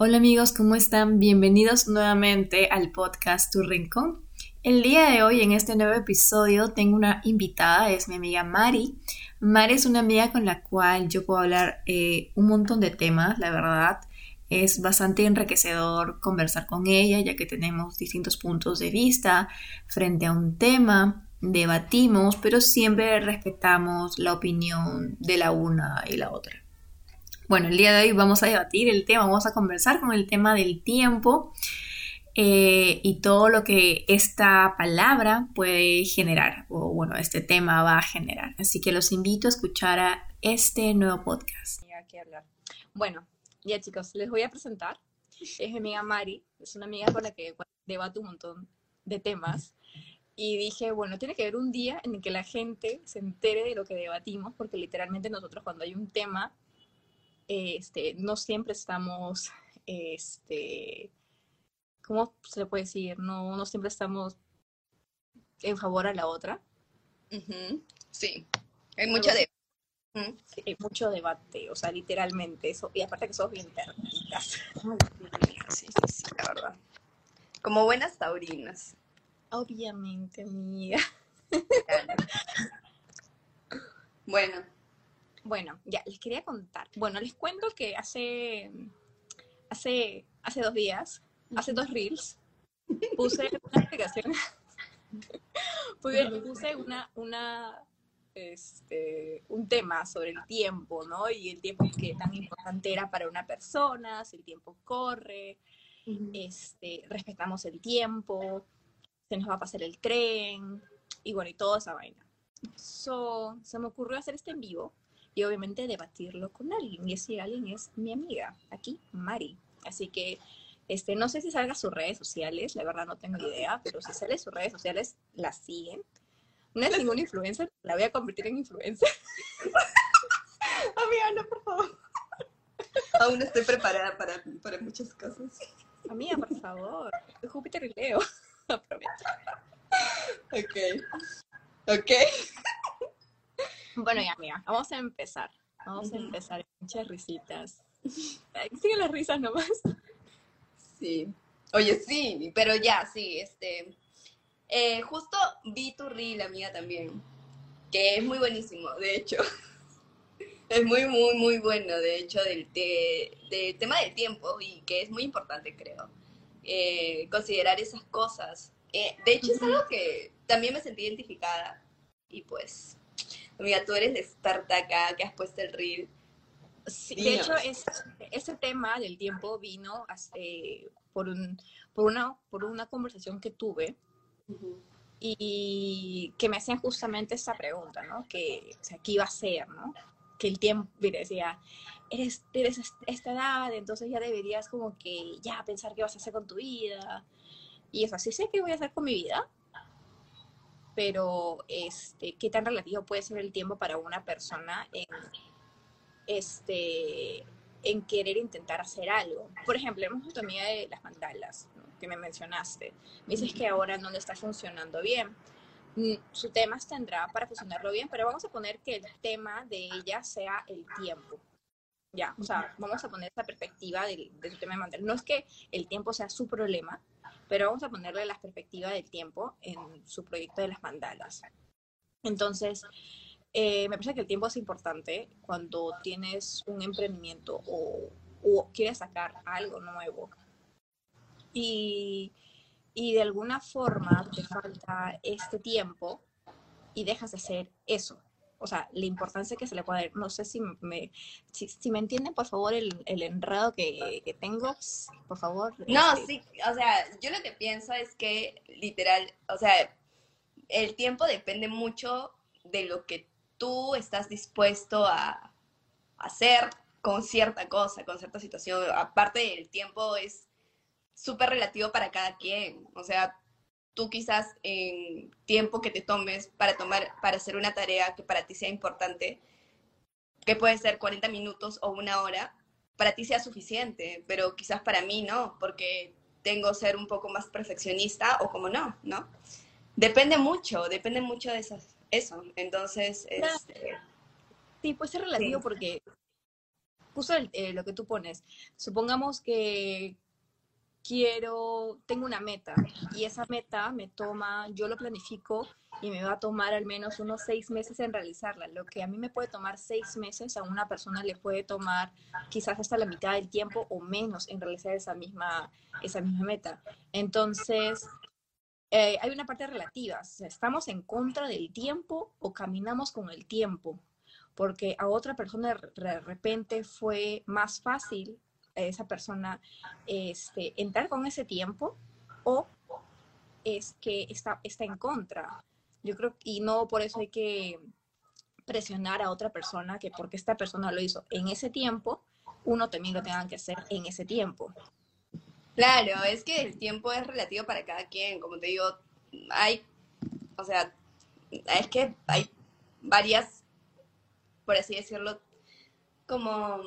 Hola amigos, ¿cómo están? Bienvenidos nuevamente al podcast Tu Rincón. El día de hoy, en este nuevo episodio, tengo una invitada, es mi amiga Mari. Mari es una amiga con la cual yo puedo hablar eh, un montón de temas, la verdad. Es bastante enriquecedor conversar con ella, ya que tenemos distintos puntos de vista frente a un tema, debatimos, pero siempre respetamos la opinión de la una y la otra. Bueno, el día de hoy vamos a debatir el tema, vamos a conversar con el tema del tiempo eh, y todo lo que esta palabra puede generar, o bueno, este tema va a generar. Así que los invito a escuchar a este nuevo podcast. hablar. Bueno, ya chicos, les voy a presentar. Es mi amiga Mari, es una amiga con la que debato un montón de temas. Y dije, bueno, tiene que haber un día en el que la gente se entere de lo que debatimos, porque literalmente nosotros cuando hay un tema este, no siempre estamos, este, ¿cómo se le puede decir? No, no siempre estamos en favor a la otra. Sí, hay mucho debate. hay mucho debate, o sea, literalmente eso. Y aparte que somos bien termitas. Sí, sí, sí, la verdad. Como buenas taurinas. Obviamente, amiga. bueno, bueno, ya, les quería contar. Bueno, les cuento que hace, hace, hace dos días, hace dos reels, puse una puse una, una, este, un tema sobre el tiempo, ¿no? Y el tiempo que tan importante era para una persona, si el tiempo corre, este, respetamos el tiempo, se nos va a pasar el tren, y bueno, y toda esa vaina. So, se me ocurrió hacer este en vivo y obviamente debatirlo con alguien. Y ese alguien es mi amiga, aquí, Mari. Así que este, no sé si salga sus redes sociales, la verdad no tengo idea, pero si sale sus redes sociales, la siguen. No es ninguna influencer, la voy a convertir en influencer. amiga, no, por favor. Aún estoy preparada para, para muchas cosas. Amiga, por favor. Júpiter y Leo. Aprovecha. Ok. Ok. Bueno, ya, amiga, vamos a empezar. Vamos a empezar. Muchas risitas. Siguen las risas nomás. Sí. Oye, sí, pero ya, sí, este. Eh, justo vi tu reel, amiga, también. Que es muy buenísimo, de hecho. Es muy, muy, muy bueno, de hecho, del, tema del tiempo y que es muy importante, creo. Eh, considerar esas cosas. Eh, de hecho, es algo que también me sentí identificada y pues Amiga, tú eres la experta acá que has puesto el reel. Sí, de hecho, es, ese tema del tiempo vino por, un, por, una, por una conversación que tuve y que me hacían justamente esa pregunta, ¿no? Que, o sea, ¿qué iba a ser, no? Que el tiempo, mire, decía, eres, eres esta edad, entonces ya deberías como que ya pensar qué vas a hacer con tu vida. Y es así, sé qué voy a hacer con mi vida, pero este, qué tan relativo puede ser el tiempo para una persona en, este, en querer intentar hacer algo. Por ejemplo, hemos amiga de las mandalas, que me mencionaste. Me dices que ahora no le está funcionando bien. Mm, su tema tendrá para funcionarlo bien, pero vamos a poner que el tema de ella sea el tiempo. Ya, o sea, vamos a poner esa perspectiva de, de su tema de mandala. No es que el tiempo sea su problema, pero vamos a ponerle la perspectiva del tiempo en su proyecto de las mandalas. Entonces, eh, me parece que el tiempo es importante cuando tienes un emprendimiento o, quieres sacar algo nuevo. Y, y de alguna forma te falta este tiempo y dejas de hacer eso o sea, la importancia que se le puede dar. No sé si me, si, me entienden, por favor, el, el enredo que, tengo, por favor. No, este, sí, o sea, yo lo que pienso es que literal, o sea, el tiempo depende mucho de lo que tú estás dispuesto a hacer con cierta cosa, con cierta situación. Aparte, el tiempo es súper relativo para cada quien. O sea, tú quizás en tiempo que te tomes para tomar, para hacer una tarea que para ti sea importante, que puede ser 40 minutos o una hora, para ti sea suficiente, pero quizás para mí no, porque tengo ser un poco más perfeccionista o como no, ¿no? Depende mucho, depende mucho de eso. Entonces, este, sí, puede ser relativo porque justo eh, lo que tú pones, supongamos que quiero, tengo una meta y esa meta me toma, yo lo planifico y me va a tomar al menos unos seis meses en realizarla. Lo que a mí me puede tomar seis meses, a una persona le puede tomar quizás hasta la mitad del tiempo o menos en realizar esa misma, esa misma meta. Entonces, eh, hay una parte relativa. ¿Estamos en contra del tiempo o caminamos con el tiempo? Porque a otra persona de repente fue más fácil esa persona este, entrar con ese tiempo o es que está, está en contra. Yo creo, y no por eso hay que presionar a otra persona que porque esta persona lo hizo en ese tiempo, uno también lo tenga que hacer en ese tiempo. Claro, es que el tiempo es relativo para cada quien, como te digo, hay, o sea, es que hay varias, por así decirlo, como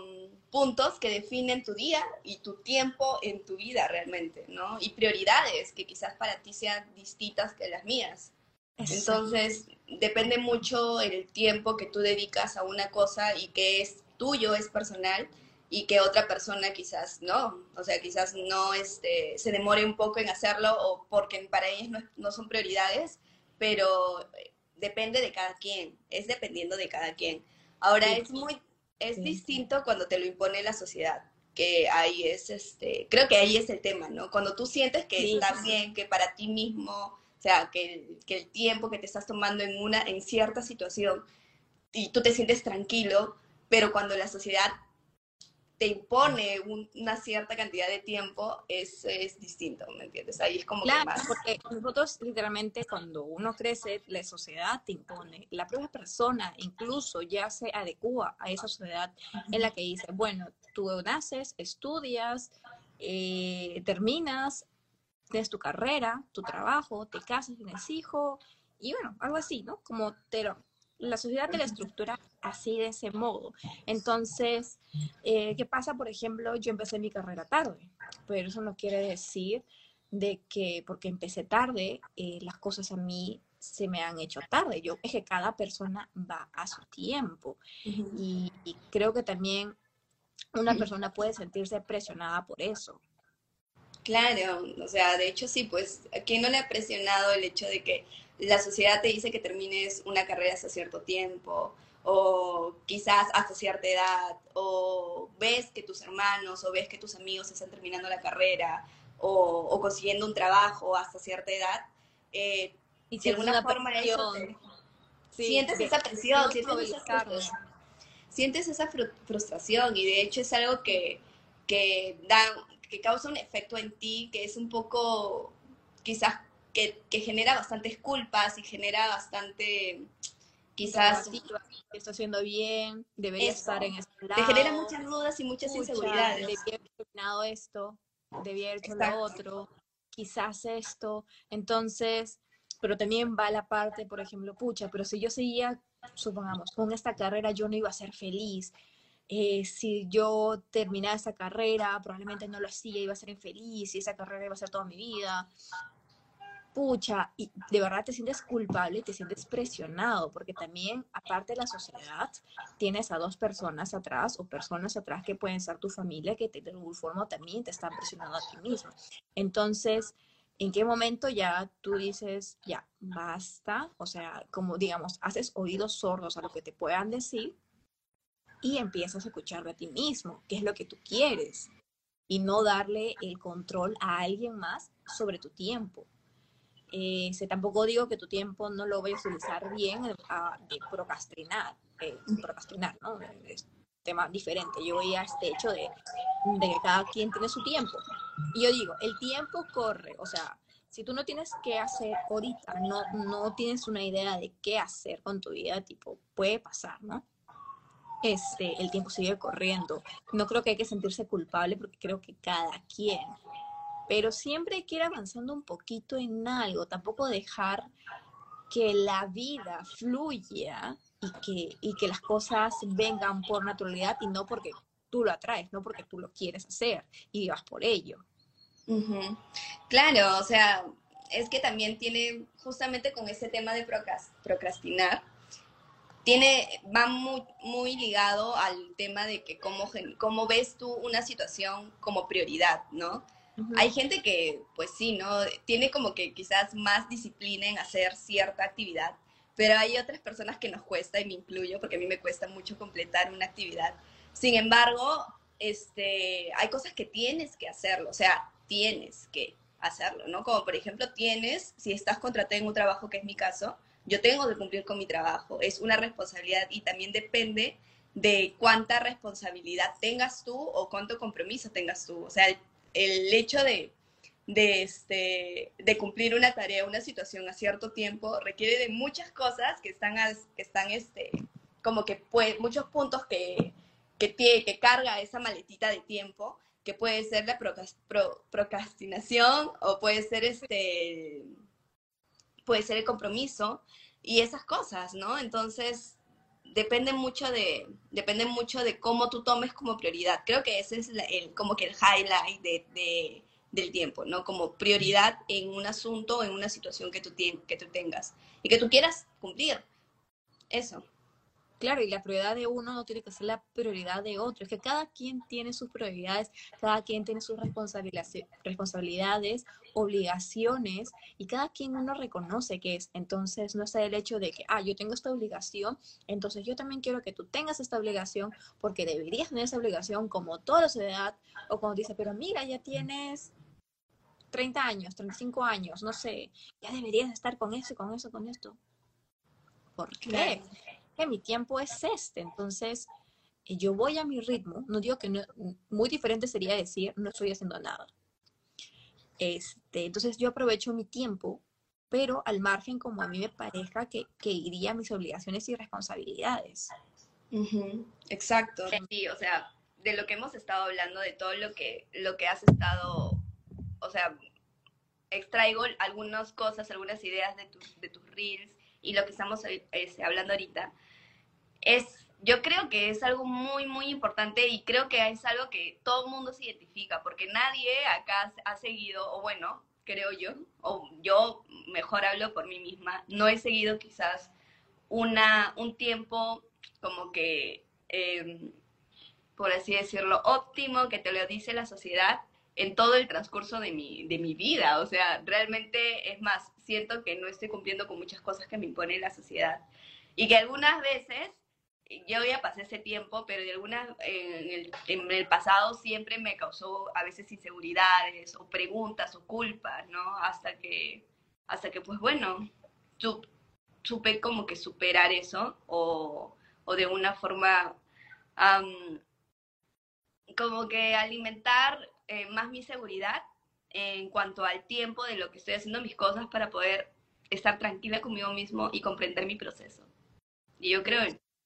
puntos que definen tu día y tu tiempo en tu vida realmente, ¿no? Y prioridades que quizás para ti sean distintas que las mías. Entonces, depende mucho el tiempo que tú dedicas a una cosa y que es tuyo, es personal, y que otra persona quizás no, o sea, quizás no este, se demore un poco en hacerlo o porque para ellos no, no son prioridades, pero depende de cada quien, es dependiendo de cada quien. Ahora es muy, es distinto cuando te lo impone la sociedad, que ahí es, este, creo que ahí es el tema, ¿no? Cuando tú sientes que está bien, que para ti mismo, o sea, que, que el tiempo que te estás tomando en una, en cierta situación, y tú te sientes tranquilo, pero cuando la sociedad te impone una cierta cantidad de tiempo, es, es distinto, ¿me entiendes? Ahí es como claro, porque nosotros literalmente cuando uno crece, la sociedad te impone, la propia persona incluso ya se adecua a esa sociedad en la que dice, bueno, tú naces, estudias, eh, terminas, tienes tu carrera, tu trabajo, te casas, tienes hijo, y bueno, algo así, ¿no? Como te lo, la sociedad te la estructura así de ese modo. Entonces, eh, ¿qué pasa? Por ejemplo, yo empecé mi carrera tarde, pero eso no quiere decir de que porque empecé tarde, eh, las cosas a mí se me han hecho tarde. Yo es que cada persona va a su tiempo y, y creo que también una persona puede sentirse presionada por eso. Claro, o sea, de hecho sí, pues, ¿a quién no le ha presionado el hecho de que la sociedad te dice que termines una carrera hasta cierto tiempo, o quizás hasta cierta edad, o ves que tus hermanos o ves que tus amigos están terminando la carrera o, consiguiendo un trabajo hasta cierta edad, eh, y de alguna forma eso sientes esa presión, sientes esa, sientes esa frustración y de hecho es algo que, que, da, que causa un efecto en ti que es un poco quizás que, genera bastantes culpas y genera bastante, quizás... Está haciendo bien, debería estar en este lado. Te genera muchas dudas y muchas inseguridades. Debía haber terminado esto, debía haber hecho lo otro, quizás esto. Entonces, pero también va la parte, por ejemplo, pucha, pero si yo seguía, supongamos, con esta carrera yo no iba a ser feliz. Eh, si yo terminaba esa carrera, probablemente no lo hacía, iba a ser infeliz y esa carrera iba a ser toda mi vida pucha, y de verdad te sientes culpable, te sientes presionado, porque también, aparte de la sociedad, tienes a dos personas atrás o personas atrás que pueden ser tu familia, que te, de alguna forma también te están presionando a ti mismo. Entonces, ¿en qué momento ya tú dices, ya, basta? O sea, como digamos, haces oídos sordos a lo que te puedan decir y empiezas a escuchar de ti mismo, qué es lo que tú quieres, y no darle el control a alguien más sobre tu tiempo eh, tampoco digo que tu tiempo no lo vayas a utilizar bien de procrastinar, eh, procrastinar, ¿no? Es tema diferente. Yo voy a este hecho de, de, que cada quien tiene su tiempo. Y yo digo, el tiempo corre, o sea, si tú no tienes qué hacer ahorita, no, no tienes una idea de qué hacer con tu vida, tipo, puede pasar, ¿no? Este, el tiempo sigue corriendo. No creo que hay que sentirse culpable porque creo que cada quien pero siempre hay que ir avanzando un poquito en algo, tampoco dejar que la vida fluya y que, y que las cosas vengan por naturalidad y no porque tú lo atraes, no porque tú lo quieres hacer y vas por ello. Claro, o sea, es que también tiene justamente con ese tema de procrastinar, tiene, va muy, muy ligado al tema de que cómo, cómo ves tú una situación como prioridad, ¿no? Hay gente que, pues sí, ¿no? Tiene como que quizás más disciplina en hacer cierta actividad, pero hay otras personas que nos cuesta, y me incluyo, porque a mí me cuesta mucho completar una actividad. Sin embargo, este, hay cosas que tienes que hacerlo, o sea, tienes que hacerlo, ¿no? Como por ejemplo, tienes, si estás contratado en un trabajo, que es mi caso, yo tengo que cumplir con mi trabajo, es una responsabilidad y también depende de cuánta responsabilidad tengas tú o cuánto compromiso tengas tú. O sea, hecho de, de, este, de cumplir una tarea, una situación a cierto tiempo, requiere de muchas cosas que están, que están este, como que pues, muchos puntos que, que, tiene, que carga esa maletita de tiempo, que puede ser la procrastinación o puede ser este puede ser el compromiso y esas cosas, ¿no? Entonces, depende mucho de, depende mucho de cómo tú tomes como prioridad. Creo que ese es el, como que el highlight de, del tiempo, ¿no? Como prioridad en un asunto, en una situación que tú, que tú tengas y que tú quieras cumplir. Eso. Claro, y la prioridad de uno no tiene que ser la prioridad de otro. Es que cada quien tiene sus prioridades, cada quien tiene sus responsabilidades, obligaciones, y cada quien uno reconoce que es. Entonces, no está el hecho de que, ah, yo tengo esta obligación, entonces yo también quiero que tú tengas esta obligación, porque deberías tener esa obligación como toda la sociedad, o cuando dice, pero mira, ya tienes 30 años, 35 años, no sé, ya deberías estar con eso, con eso, con esto. ¿Por qué? Mi tiempo es este, entonces eh, yo voy a mi ritmo, no digo que no, muy diferente sería decir no estoy haciendo nada. Este, entonces yo aprovecho mi tiempo, pero al margen como a mí me parezca que, que iría a mis obligaciones y responsabilidades. Exacto. Sí, o sea, de lo que hemos estado hablando, de todo lo que, lo que has estado, o sea, extraigo algunas cosas, algunas ideas de tus, de tus reels y lo que estamos eh, hablando ahorita es, yo creo que es algo muy, muy importante y creo que es algo que todo el mundo se identifica, porque nadie acá ha seguido, o bueno, creo yo, o yo mejor hablo por mí misma, no he seguido quizás una, un tiempo como que, em, por así decirlo, óptimo, que te lo dice la sociedad en todo el transcurso de mi, de mi vida. O sea, realmente es más, siento que no estoy cumpliendo con muchas cosas que me impone la sociedad. Y que algunas veces yo ya pasé ese tiempo, pero de alguna, en el, pasado siempre me causó a veces inseguridades o preguntas o culpas, ¿no? Hasta que, hasta que pues bueno, supe como que superar eso o, o de una forma como que alimentar eh, más mi seguridad en cuanto al tiempo de lo que estoy haciendo mis cosas para poder estar tranquila conmigo mismo y comprender mi proceso. Y yo creo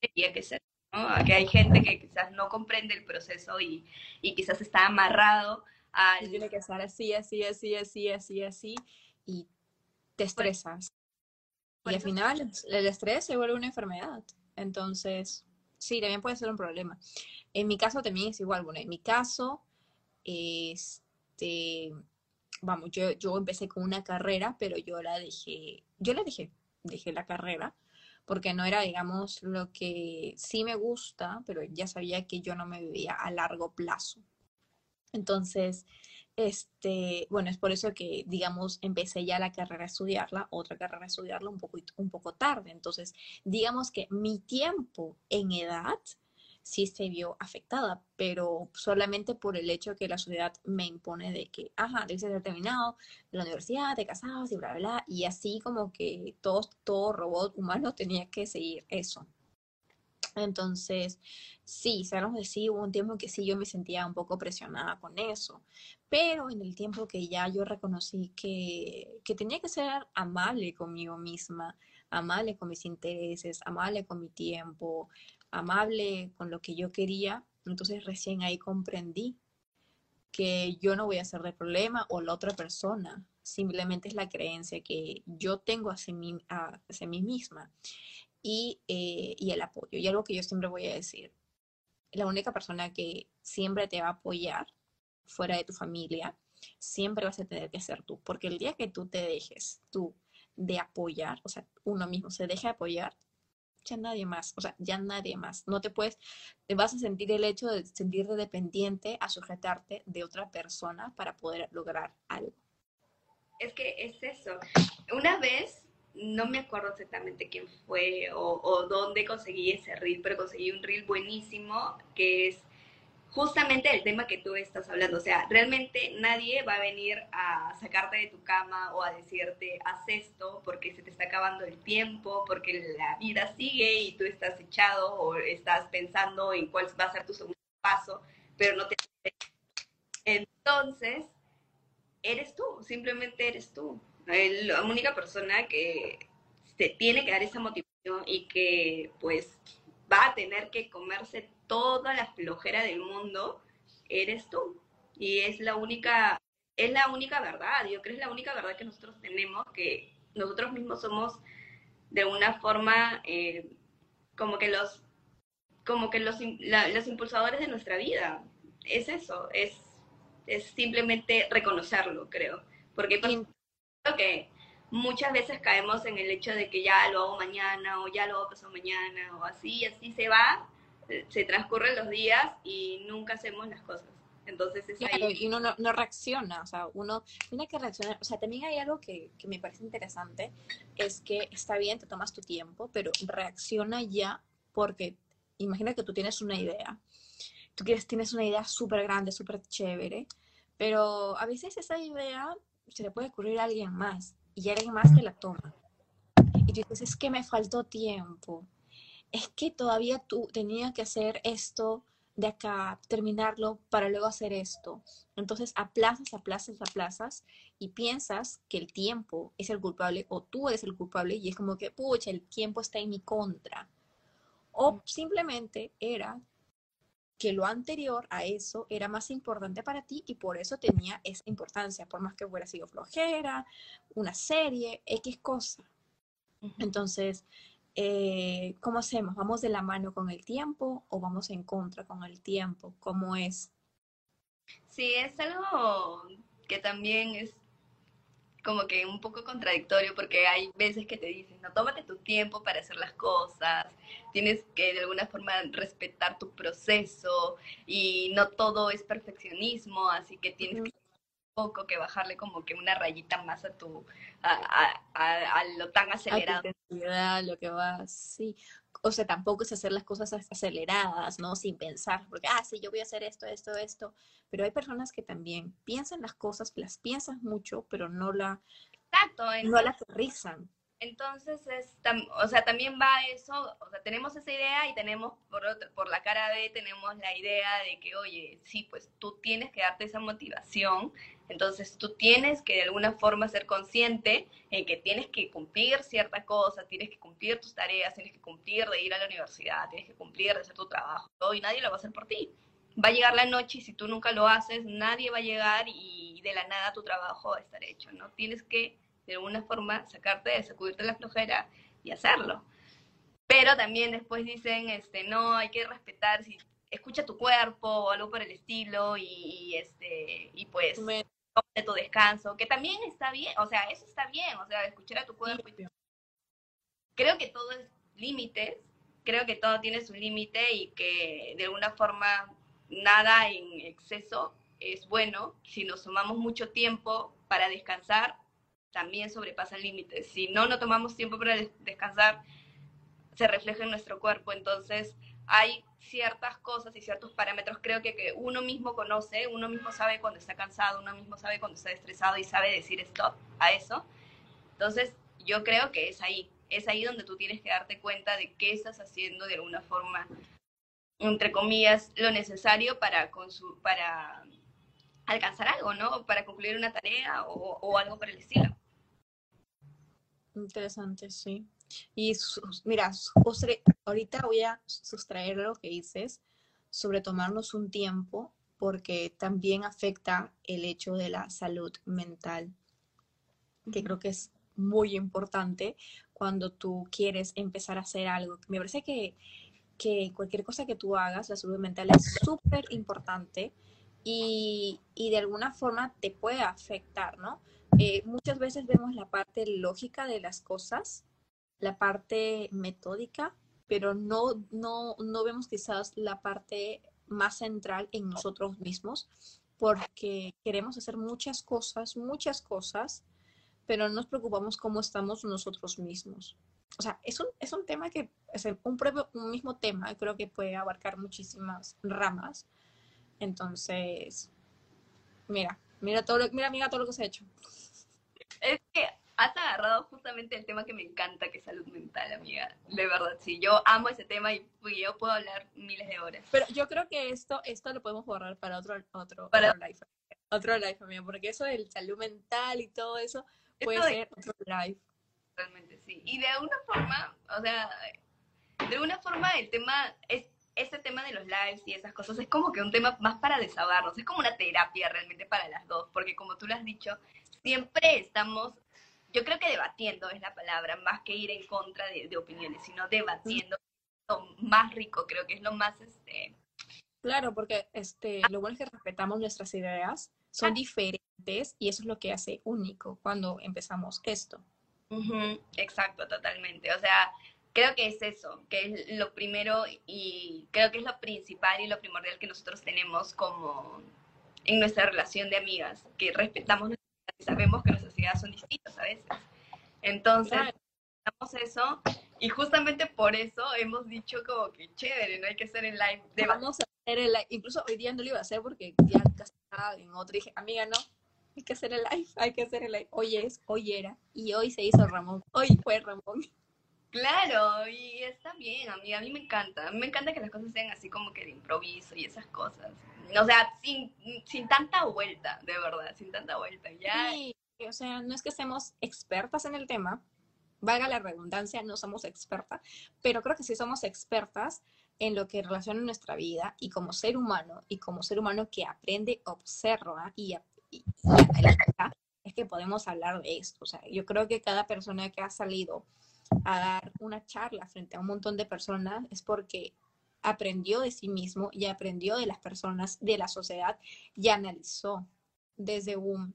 que ser, ¿no? Que hay gente que quizás no comprende el proceso y, y quizás está amarrado a... Tiene que estar así, así, así, así, así, así, y te estresas. y al final el estrés se vuelve una enfermedad. Entonces, sí, también puede ser un problema. En mi caso también es igual. Bueno, en mi caso, este, vamos, yo, yo empecé con una carrera, pero yo la dejé, yo la dejé, dejé la carrera porque no era, digamos, lo que sí me gusta, pero ya sabía que yo no me vivía a largo plazo. Entonces, este, bueno, es por eso que, digamos, empecé ya la carrera a estudiarla, otra carrera a estudiarla un poco, un poco tarde. Entonces, digamos que mi tiempo en edad sí se vio afectada, pero solamente por el hecho que la sociedad me impone de que, ajá, debes ser terminado la universidad, te casabas y bla, bla, bla, y así como que todo, todo robot humano tenía que seguir eso. Entonces, sí, sabemos de sí, hubo un tiempo que sí yo me sentía un poco presionada con eso, pero en el tiempo que ya yo reconocí que, que tenía que ser amable conmigo misma, amable con mis intereses, amable con mi tiempo, amable con lo que yo quería, entonces recién ahí comprendí que yo no voy a hacer de problema o la otra persona, simplemente es la creencia que yo tengo hacia mí, hacia mí misma y, eh, y el apoyo. Y algo que yo siempre voy a decir, la única persona que siempre te va a apoyar fuera de tu familia, siempre vas a tener que ser tú, porque el día que tú te dejes tú de apoyar, o sea, uno mismo se deja de apoyar, nadie más, o sea, ya nadie más. No te puedes, te vas a sentir el hecho de sentirte dependiente a sujetarte de otra persona para poder lograr algo. Es que es eso. Una vez, no me acuerdo exactamente quién fue o, o dónde conseguí ese reel, pero conseguí un reel buenísimo que es justamente el tema que tú estás hablando. O sea, realmente nadie va a venir a sacarte de tu cama o a decirte, haz esto porque se te está acabando el tiempo, porque la vida sigue y tú estás echado o estás pensando en cuál va a ser tu segundo paso, pero no te... Entonces, eres tú, simplemente eres tú. La única persona que te tiene que dar esa motivación y que pues va a tener que comerse toda la flojera del mundo, eres tú. Y es la única, es la única verdad, yo creo que es la única verdad que nosotros tenemos, que nosotros mismos somos de una forma eh, como que los como que los, los impulsadores de nuestra vida. Es eso, es, es simplemente reconocerlo, creo. Porque creo que muchas veces caemos en el hecho de que ya lo hago mañana o ya lo hago pasado mañana o así, así se va se transcurren los días y nunca hacemos las cosas. Entonces es ahí. Y uno no, reacciona, o sea, uno tiene que reaccionar. O sea, también hay algo que, que, me parece interesante, es que está bien, te tomas tu tiempo, pero reacciona ya porque imagina que tú tienes una idea. Tú quieres, tienes una idea súper grande, súper chévere, pero a veces esa idea se le puede ocurrir a alguien más y alguien más te la toma. Y tú dices, es que me faltó tiempo es que todavía tú tenías que hacer esto de acá, terminarlo para luego hacer esto. Entonces aplazas, aplazas, aplazas y piensas que el tiempo es el culpable o tú eres el culpable y es como que, pucha, el tiempo está en mi contra. O simplemente era que lo anterior a eso era más importante para ti y por eso tenía esa importancia, por más que hubiera sido flojera, una serie, X cosa. Entonces, eh, ¿cómo hacemos? ¿Vamos de la mano con el tiempo o vamos en contra con el tiempo? ¿Cómo es? Sí, es algo que también es como que un poco contradictorio porque hay veces que te dicen, no, tómate tu tiempo para hacer las cosas, tienes que de alguna forma respetar tu proceso y no todo es perfeccionismo, así que tienes que poco que bajarle como que una rayita más a tu a, a, a, lo tan acelerado. A lo que va, sí. O sea, tampoco es hacer las cosas aceleradas, ¿no? Sin pensar, porque, ah, sí, yo voy a hacer esto, esto, esto. Pero hay personas que también piensan las cosas, las piensan mucho, pero no la, Exacto, no la aterrizan. Entonces, es, o sea, también va eso, o sea, tenemos esa idea y tenemos, por, por la cara B, tenemos la idea de que, oye, sí, pues tú tienes que darte esa motivación, entonces tú tienes que de alguna forma ser consciente en que tienes que cumplir cierta cosa, tienes que cumplir tus tareas, tienes que cumplir de ir a la universidad, tienes que cumplir de hacer tu trabajo, y nadie lo va a hacer por ti. Va a llegar la noche y si tú nunca lo haces, nadie va a llegar y de la nada tu trabajo va a estar hecho, ¿no? Tienes que de alguna forma sacarte de sacudirte la flojera y hacerlo. Pero también después dicen, este, no, hay que respetar, si escucha tu cuerpo o algo por el estilo y, este, y pues de tu descanso, que también está bien, o sea, eso está bien, o sea, escuchar a tu cuerpo. Creo que todo es límites, creo que todo tiene su límite y que de alguna forma nada en exceso es bueno. Si nos tomamos mucho tiempo para descansar, también sobrepasa límites. Si no, no tomamos tiempo para descansar, se refleja en nuestro cuerpo. Entonces, hay ciertas cosas y ciertos parámetros, creo que, que uno mismo conoce, uno mismo sabe cuando está cansado, uno mismo sabe cuando está estresado y sabe decir stop a eso. Entonces, yo creo que es ahí, es ahí donde tú tienes que darte cuenta de qué estás haciendo de alguna forma, entre comillas, lo necesario para, para alcanzar algo, ¿no? Para concluir una tarea o, o algo por el estilo. Interesante, sí. Y mira, ahorita voy a sustraer lo que dices sobre tomarnos un tiempo porque también afecta el hecho de la salud mental, que creo que es muy importante cuando tú quieres empezar a hacer algo. Me parece que, que cualquier cosa que tú hagas, la salud mental es súper importante y, y de alguna forma te puede afectar, ¿no? Eh, muchas veces vemos la parte lógica de las cosas, la parte metódica, pero no, no, no vemos quizás la parte más central en nosotros mismos, porque queremos hacer muchas cosas, muchas cosas, pero no nos preocupamos cómo estamos nosotros mismos. O sea, es un, es un tema que, es un, propio, un mismo tema, creo que puede abarcar muchísimas ramas. Entonces, mira, mira todo lo, mira, amiga, todo lo que se ha hecho. Es que has agarrado justamente el tema que me encanta, que es salud mental, amiga. De verdad, sí. Yo amo ese tema y yo puedo hablar miles de horas. Pero yo creo que esto, esto lo podemos borrar para otro, otro, para... otro live. Otro live, amiga, porque eso del salud mental y todo eso puede ser otro live. Realmente, sí. Y de alguna forma, o sea, de alguna forma el tema es ese tema de los lives y esas cosas es como que un tema más para desahogarnos, es como una terapia realmente para las dos, porque como tú lo has dicho, siempre estamos yo creo que debatiendo es la palabra, más que ir en contra de, opiniones, sino debatiendo. Lo más rico, creo que es lo más... Este... Claro, porque este, lo bueno es que respetamos nuestras ideas, son ah. diferentes y eso es lo que hace único cuando empezamos esto. Exacto, totalmente. O sea, creo que es eso, que es lo primero y creo que es lo principal y lo primordial que nosotros tenemos como en nuestra relación de amigas, que respetamos sabemos que nuestras ideas son distintas a veces. Entonces, eso y justamente por eso hemos dicho como que chévere, no hay que hacer el live. De... Vamos a hacer el live. Incluso hoy día no lo iba a hacer porque ya estaba en otro. dije, amiga, no, hay que hacer el live, hay que hacer el live. Hoy es, hoy era, y hoy se hizo Ramón. Hoy fue Ramón. Claro, y está bien, amiga, a mí me encanta. A mí me encanta que las cosas sean así como que de improviso y esas cosas. O sea, sin, sin tanta vuelta, de verdad, sin tanta vuelta. Ya. Sí, o sea, no es que seamos expertas en el tema, valga la redundancia, no somos expertas, pero creo que sí somos expertas en lo que relaciona nuestra vida y como ser humano, y como ser humano que aprende, observa y, y, es que podemos hablar de esto. O sea, yo creo que cada persona que ha salido a dar una charla frente a un montón de personas es porque aprendió de sí mismo y aprendió de las personas, de la sociedad y analizó desde un,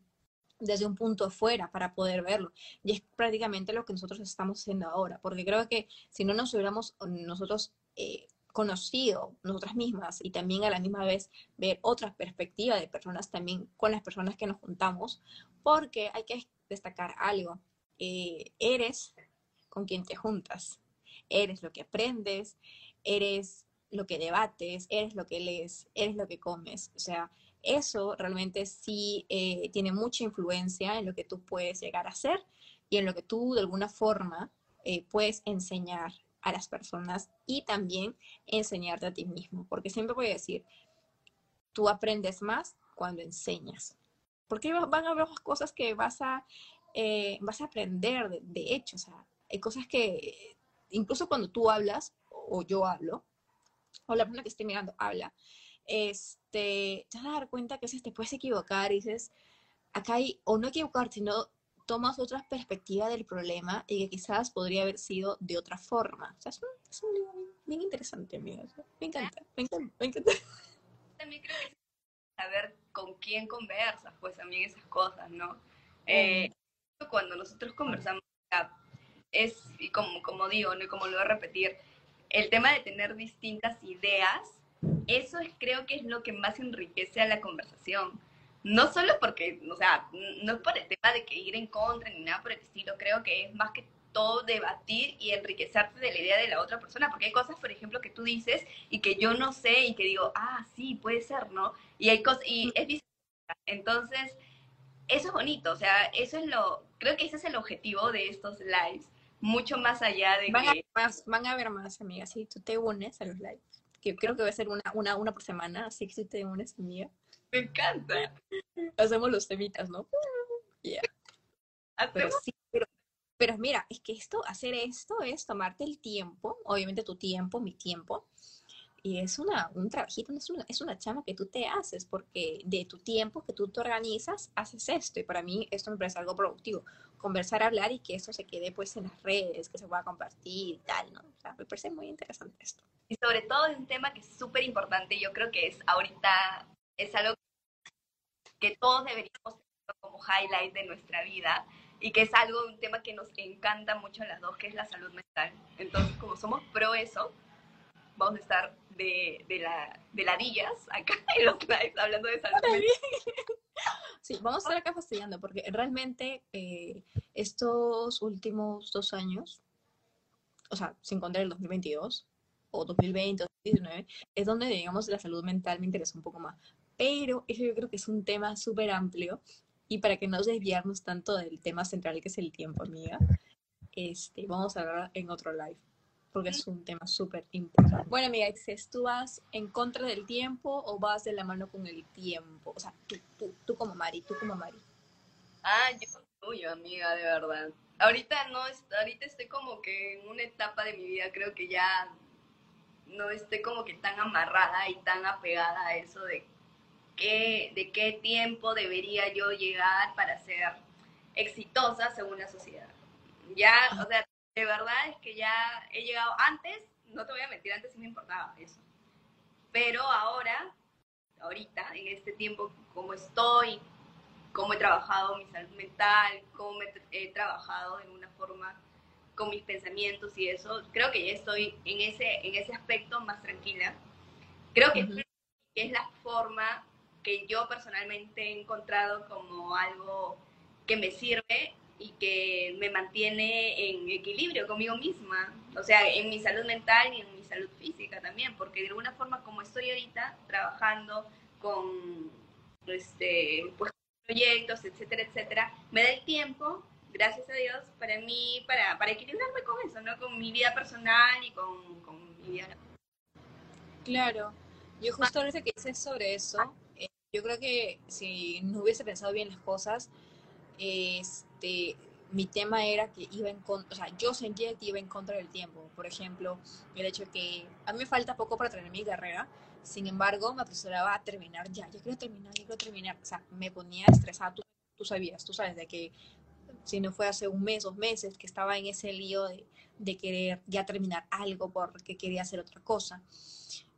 desde un punto afuera para poder verlo. Y es prácticamente lo que nosotros estamos haciendo ahora, porque creo que si no nos hubiéramos nosotros eh, conocido nosotras mismas y también a la misma vez ver otra perspectiva de personas también con las personas que nos juntamos, porque hay que destacar algo. Eh, eres con quien te juntas. Eres lo que aprendes, eres lo que debates, eres lo que lees, eres lo que comes. O sea, eso realmente sí eh, tiene mucha influencia en lo que tú puedes llegar a ser y en lo que tú de alguna forma eh, puedes enseñar a las personas y también enseñarte a ti mismo. Porque siempre voy a decir, tú aprendes más cuando enseñas. Porque van a haber cosas que vas a, eh, vas a aprender de, de hecho. O sea, hay cosas que, incluso cuando tú hablas, o yo hablo, o la persona que esté mirando habla, este, te vas a dar cuenta que a veces te puedes equivocar y dices, acá hay, o no equivocarte, sino tomas otra perspectiva del problema y que quizás podría haber sido de otra forma. O sea, es un, libro bien, interesante, amiga. Me encanta, me encanta, me encanta. También creo que saber con quién conversas, pues también esas cosas, ¿no? Eh, cuando nosotros conversamos, es, y como, como digo, ¿no? como lo voy a repetir, el tema de tener distintas ideas, eso es, creo que es lo que más enriquece a la conversación. No solo porque, o sea, no es por el tema de que ir en contra ni nada por el estilo, creo que es más que todo debatir y enriquecerte de la idea de la otra persona, porque hay cosas, por ejemplo, que tú dices y que yo no sé y que digo, ah, sí, puede ser, ¿no? Y hay cosas, y es Entonces, eso es bonito, o sea, eso es lo, creo que ese es el objetivo de estos lives, mucho más allá de van que... A más, van a ver más, amiga, si tú te unes a los lives. Que creo que va a ser una, una, una por semana, así que si te unes, amiga. Me encanta. Hacemos los temitas, ¿no? Yeah. Pero sí, pero, pero mira, es que esto, hacer esto es tomarte el tiempo, obviamente tu tiempo, mi tiempo, y es una, un trabajito, es una, es una chama que tú te haces, porque de tu tiempo que tú te organizas, haces esto. Y para mí esto me parece algo productivo. Conversar, hablar y que esto se quede pues en las redes, que se pueda compartir y tal, ¿no? O sea, me parece muy interesante esto. Y sobre todo es un tema que es súper importante. Yo creo que es ahorita, es algo que todos deberíamos tener como highlight de nuestra vida. y que es algo, un tema que nos encanta mucho a las dos, que es la salud mental. Entonces, como somos pro eso, vamos a estar de, de, la, de ladillas acá en los lives hablando de salud mental. Sí, vamos a estar acá fastidiando porque realmente eh, estos últimos dos años, o sea, sin contar el 2022 o 2020 o 2019, es donde, digamos, la salud mental me interesa un poco más. Pero eso yo creo que es un tema súper amplio y para que no desviarnos tanto del tema central que es el tiempo, amiga, este, vamos a hablar en otro live porque es un tema súper importante. Bueno, amiga, ¿tú vas en contra del tiempo o vas de la mano con el tiempo? O sea, tú, tú, tú como Mari, tú como Mari. Ah, yo tuyo, amiga, de verdad. Ahorita no, ahorita estoy como que en una etapa de mi vida, creo que ya no estoy como que tan amarrada y tan apegada a eso de qué, de qué tiempo debería yo llegar para ser exitosa según la sociedad. Ya, o sea, de verdad es que ya he llegado antes, no te voy a mentir, antes sí me importaba eso. Pero ahora, ahorita, en este tiempo, como estoy, cómo he trabajado mi salud mental, cómo he, trabajado en una forma con mis pensamientos y eso, creo que ya estoy en ese, en ese aspecto más tranquila. Creo que es la forma que yo personalmente he encontrado como algo que me sirve y que me mantiene en equilibrio conmigo misma, o sea, en mi salud mental y en mi salud física también, porque de alguna forma como estoy ahorita trabajando con este, pues, proyectos, etcétera, etcétera, me da el tiempo, gracias a Dios, para mí, para, para equilibrarme con eso, ¿no? Con mi vida personal y con, con mi vida. Claro, yo justo ahorita que hice sobre eso, eh, yo creo que si no hubiese pensado bien las cosas, este, mi tema era que iba en contra, o sea, yo sentía que iba en contra del tiempo. Por ejemplo, el hecho de que a mí me falta poco para terminar mi carrera, sin embargo, me apresuraba a terminar ya, yo quiero terminar, yo quiero terminar. O sea, me ponía estresada, tú, tú sabías, tú sabes de que si no fue hace un mes, dos meses, que estaba en ese lío de, de querer ya terminar algo porque quería hacer otra cosa.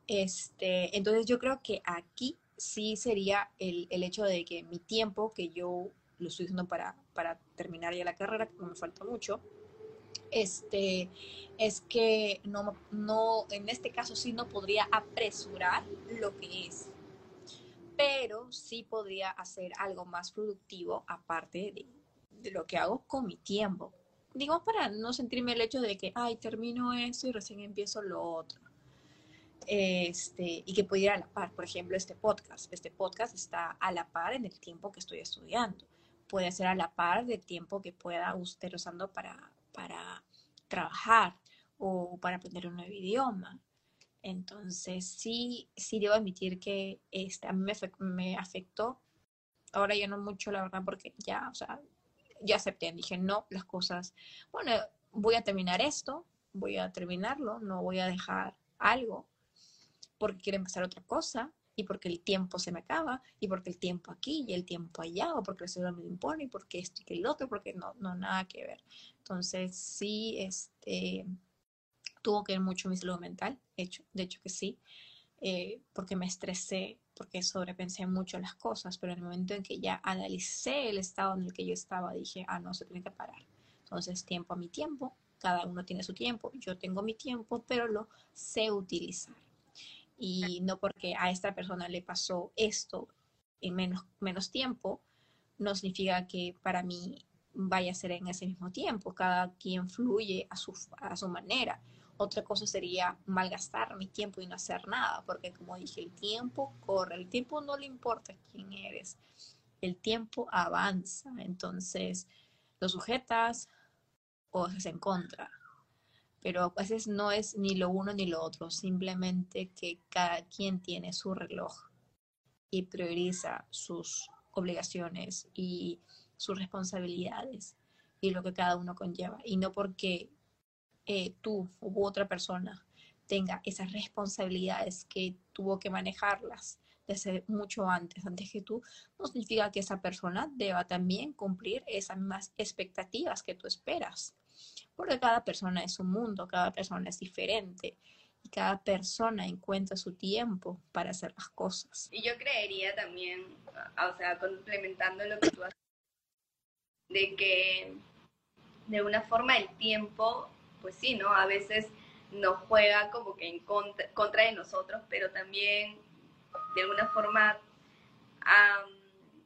Este, entonces yo creo que aquí sí sería el, el hecho de que mi tiempo que yo lo estoy haciendo para, para terminar ya la carrera, que me falta mucho, este, es que no, no, en este caso sí no podría apresurar lo que es, pero sí podría hacer algo más productivo aparte de, lo que hago con mi tiempo. Digo, para no sentirme el hecho de que, ay, termino esto y recién empiezo lo otro. Este, y que pudiera a la par, por ejemplo, este podcast. Este podcast está a la par en el tiempo que estoy estudiando puede ser a la par del tiempo que pueda usted usando para, para trabajar o para aprender un nuevo idioma. Entonces, sí, sí debo admitir que este, a mí me, me afectó. Ahora ya no mucho, la verdad, porque ya, o sea, ya acepté. Dije, no, las cosas, bueno, voy a terminar esto, voy a terminarlo, no voy a dejar algo porque quiero empezar otra cosa y porque el tiempo se me acaba, y porque el tiempo aquí y el tiempo allá, o porque el ciudad me lo impone, y porque esto y que el otro, porque no, no, nada que ver. Entonces, sí, este, tuvo que ver mucho mi salud mental, hecho, de hecho que sí, eh, porque me estresé, porque sobrepensé mucho las cosas, pero en el momento en que ya analicé el estado en el que yo estaba, dije, ah, no, se tiene que parar. Entonces, tiempo a mi tiempo, cada uno tiene su tiempo, yo tengo mi tiempo, pero lo sé utilizar y no porque a esta persona le pasó esto en menos, menos tiempo, no significa que para mí vaya a ser en ese mismo tiempo. Cada quien fluye a su, a su manera. Otra cosa sería malgastar mi tiempo y no hacer nada, porque como dije, el tiempo corre, el tiempo no le importa quién eres, el tiempo avanza, entonces lo sujetas o haces en contra pero a veces no es ni lo uno ni lo otro, simplemente que cada quien tiene su reloj y prioriza sus obligaciones y sus responsabilidades y lo que cada uno conlleva. Y no porque eh, tú u otra persona tenga esas responsabilidades que tuvo que manejarlas desde mucho antes, antes que tú, no significa que esa persona deba también cumplir esas mismas expectativas que tú esperas porque cada persona es un mundo, cada persona es diferente y cada persona encuentra su tiempo para hacer las cosas. Y yo creería también, o sea, complementando lo que tú has de que de alguna forma el tiempo, pues sí, ¿no? A veces nos juega como que en contra, contra de nosotros, pero también de alguna forma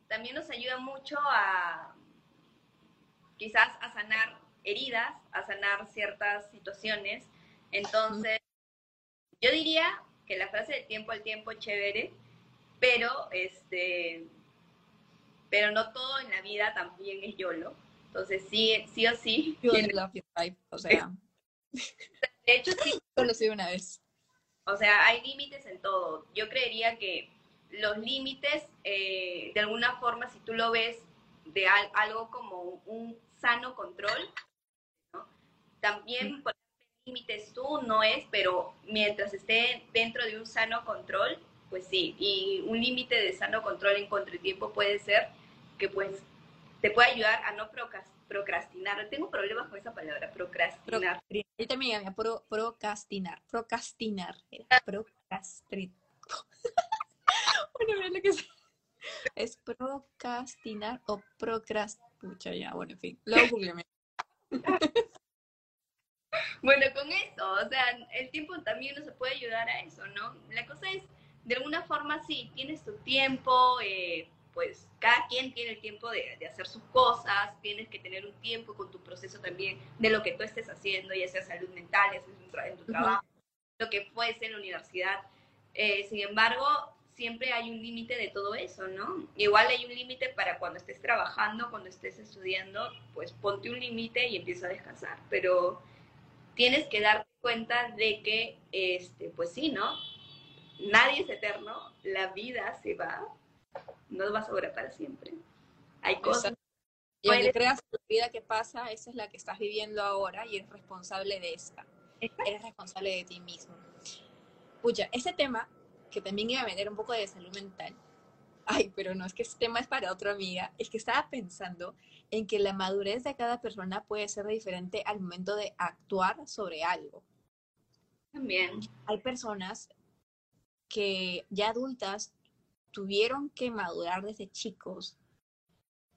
también nos ayuda mucho a quizás a sanar heridas, a sanar ciertas situaciones. Entonces, yo diría que la frase del tiempo al tiempo es chévere, pero este pero no todo en la vida también es YOLO. Entonces, sí, sí o sí. o sea. De hecho, sí. Solo soy una vez. O sea, hay límites en todo. Yo creería que los límites, eh, de alguna forma, si tú lo ves de algo como un sano control. También poner límites tú no es, pero mientras esté dentro de un sano control, pues sí, y un límite de sano control en contratiempo puede ser que pues te puede ayudar a no procrastinar. Tengo problemas con esa palabra, procrastinar. Yo también había pro, procrastinar, procrastinar, procrastinar. bueno, lo que es. Es procrastinar o procrastinar. Pucha, ya, bueno, en fin. Luego bueno, con eso, o sea, el tiempo también nos puede ayudar a eso, ¿no? La cosa es, de alguna forma, sí, tienes tu tiempo, eh, pues cada quien tiene el tiempo de, hacer sus cosas, tienes que tener un tiempo con tu proceso también de lo que tú estés haciendo, ya sea salud mental, ya sea en tu, trabajo, lo que fuese en la universidad. Eh, sin embargo, siempre hay un límite de todo eso, ¿no? Igual hay un límite para cuando estés trabajando, cuando estés estudiando, pues ponte un límite y empieza a descansar, pero tienes que darte cuenta de que, este, pues sí, ¿no? Nadie es eterno, la vida se va, no va a sobrar para siempre. Hay cosas. Y aunque creas que la vida que pasa, esa es la que estás viviendo ahora y eres responsable de esta. Eres responsable de ti mismo. Pucha, ese tema que también iba a vender un poco de salud mental. Ay, pero no es que ese tema es para otra amiga. Es que estaba pensando en que la madurez de cada persona puede ser diferente al momento de actuar sobre algo. También. Hay personas que ya adultas tuvieron que madurar desde chicos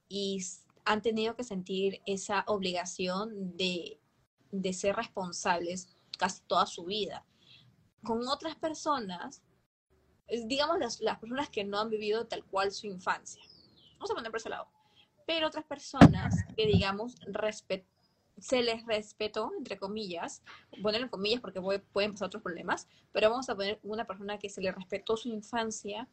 y han tenido que sentir esa obligación de, de ser responsables casi toda su vida. Con otras personas digamos, las, las personas que no han vivido tal cual su infancia. Vamos a poner por ese lado. Pero otras personas que, digamos, se les respetó, entre comillas, ponerlo en comillas porque pueden pasar otros problemas, pero vamos a poner una persona que se le respetó su infancia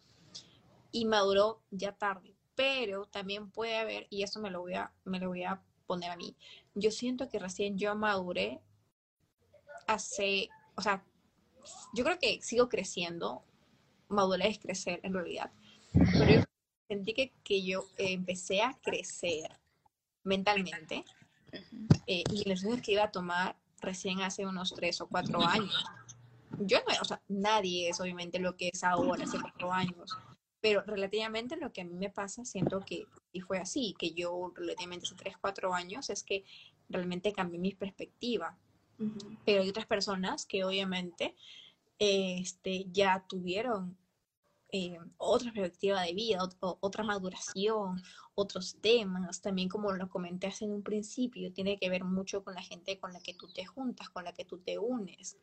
y maduró ya tarde. Pero también puede haber, y eso me lo voy a, me lo voy a poner a mí, yo siento que recién yo maduré hace, o sea, yo creo que sigo creciendo, madurez es crecer en realidad. Pero yo sentí que, que yo empecé a crecer mentalmente eh, y los años que iba a tomar recién hace unos tres o cuatro años. Yo no, o sea, nadie es obviamente lo que es ahora, hace cuatro años, pero relativamente lo que a mí me pasa, siento que, y fue así, que yo relativamente hace tres, cuatro años, es que realmente cambié mi perspectiva. Pero hay otras personas que obviamente este, ya tuvieron eh, otra perspectiva de vida, otra maduración, otros temas, también como lo comenté hace en un principio, tiene que ver mucho con la gente con la que tú te juntas, con la que tú te unes.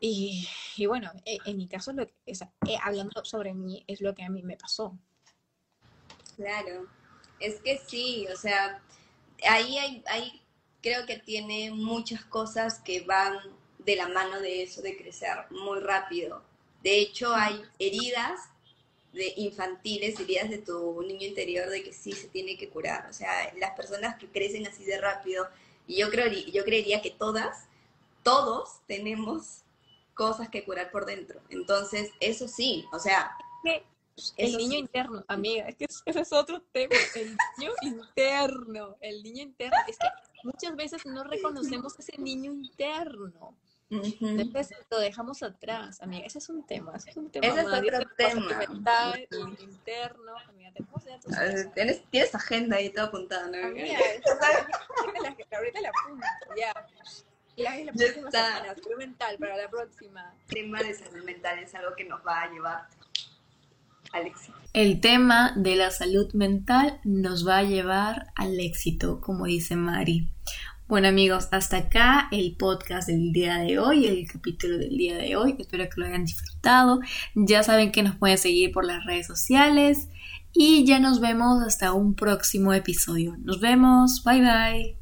y, bueno, e, en, mi caso, lo eh, hablando sobre mí, es lo que a mí me pasó. Claro, es que sí, o sea, ahí hay, hay creo que tiene muchas cosas que van de la mano de eso, de crecer muy rápido. De hecho, hay heridas de infantiles, heridas de tu niño interior de que sí se tiene que curar. O sea, las personas que crecen así de rápido, y yo, creo, yo creería que todas, todos tenemos cosas que curar por dentro. Entonces, eso sí, o sea... El niño interno, amiga, es que ese es otro tema, el niño interno, el niño interno, es que muchas veces no reconocemos ese niño interno. Entonces lo dejamos atrás, amiga. Ese es un tema. Ese es un tema. Ese es otro tema. Mental, interno. Amiga, ¿Tienes, tienes agenda ahí todo apuntado, ¿no? Amiga, ahorita la apunto, ya. La, la próxima semana, salud mental para la próxima. El tema de salud mental es algo que nos va a llevar al éxito. El tema de la salud mental nos va a llevar al éxito, como dice Mari. Bueno amigos, hasta acá el podcast del día de hoy, el capítulo del día de hoy. Espero que lo hayan disfrutado. Ya saben que nos pueden seguir por las redes sociales y ya nos vemos hasta un próximo episodio. Nos vemos, bye bye.